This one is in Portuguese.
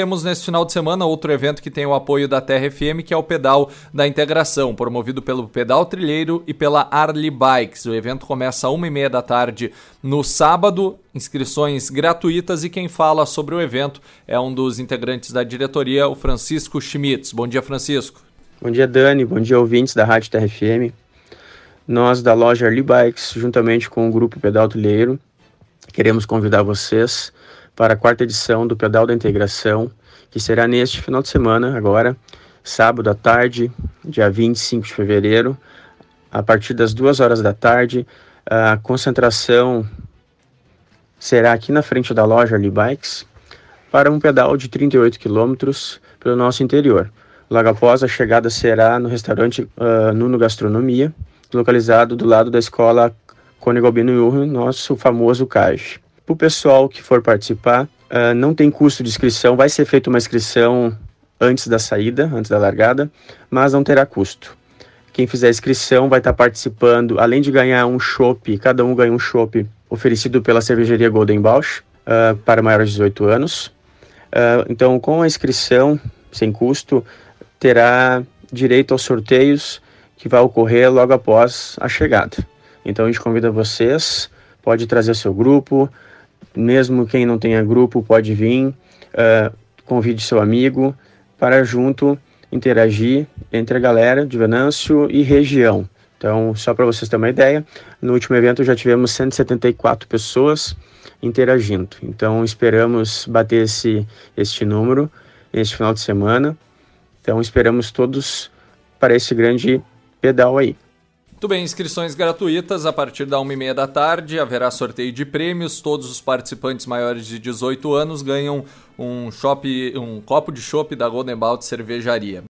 Temos nesse final de semana outro evento que tem o apoio da Terra FM, que é o Pedal da Integração, promovido pelo Pedal Trilheiro e pela Arli Bikes. O evento começa às uma e meia da tarde no sábado, inscrições gratuitas e quem fala sobre o evento é um dos integrantes da diretoria, o Francisco Schmitz. Bom dia, Francisco. Bom dia, Dani. Bom dia, ouvintes da Rádio Terra FM. Nós da loja Arli Bikes, juntamente com o grupo Pedal Trilheiro, queremos convidar vocês para a quarta edição do Pedal da Integração, que será neste final de semana, agora, sábado à tarde, dia 25 de fevereiro, a partir das duas horas da tarde. A concentração será aqui na frente da loja Ali Bikes para um pedal de 38 quilômetros pelo nosso interior. Logo após, a chegada será no restaurante uh, Nuno Gastronomia, localizado do lado da escola Cone Galbino nosso famoso CAJ. Para o pessoal que for participar, uh, não tem custo de inscrição, vai ser feita uma inscrição antes da saída, antes da largada, mas não terá custo. Quem fizer inscrição vai estar participando, além de ganhar um chopp, cada um ganha um chopp oferecido pela cervejaria Golden Bausch uh, para maiores de 18 anos. Uh, então, com a inscrição, sem custo, terá direito aos sorteios que vai ocorrer logo após a chegada. Então, a gente convida vocês, pode trazer seu grupo, mesmo quem não tenha grupo pode vir, uh, convide seu amigo para junto interagir entre a galera de Venâncio e região. Então, só para vocês terem uma ideia, no último evento já tivemos 174 pessoas interagindo. Então, esperamos bater esse, este número este final de semana. Então, esperamos todos para esse grande pedal aí. Muito bem, inscrições gratuitas a partir da 1h30 da tarde. Haverá sorteio de prêmios. Todos os participantes maiores de 18 anos ganham um, shop, um copo de chopp da Golden Balt Cervejaria.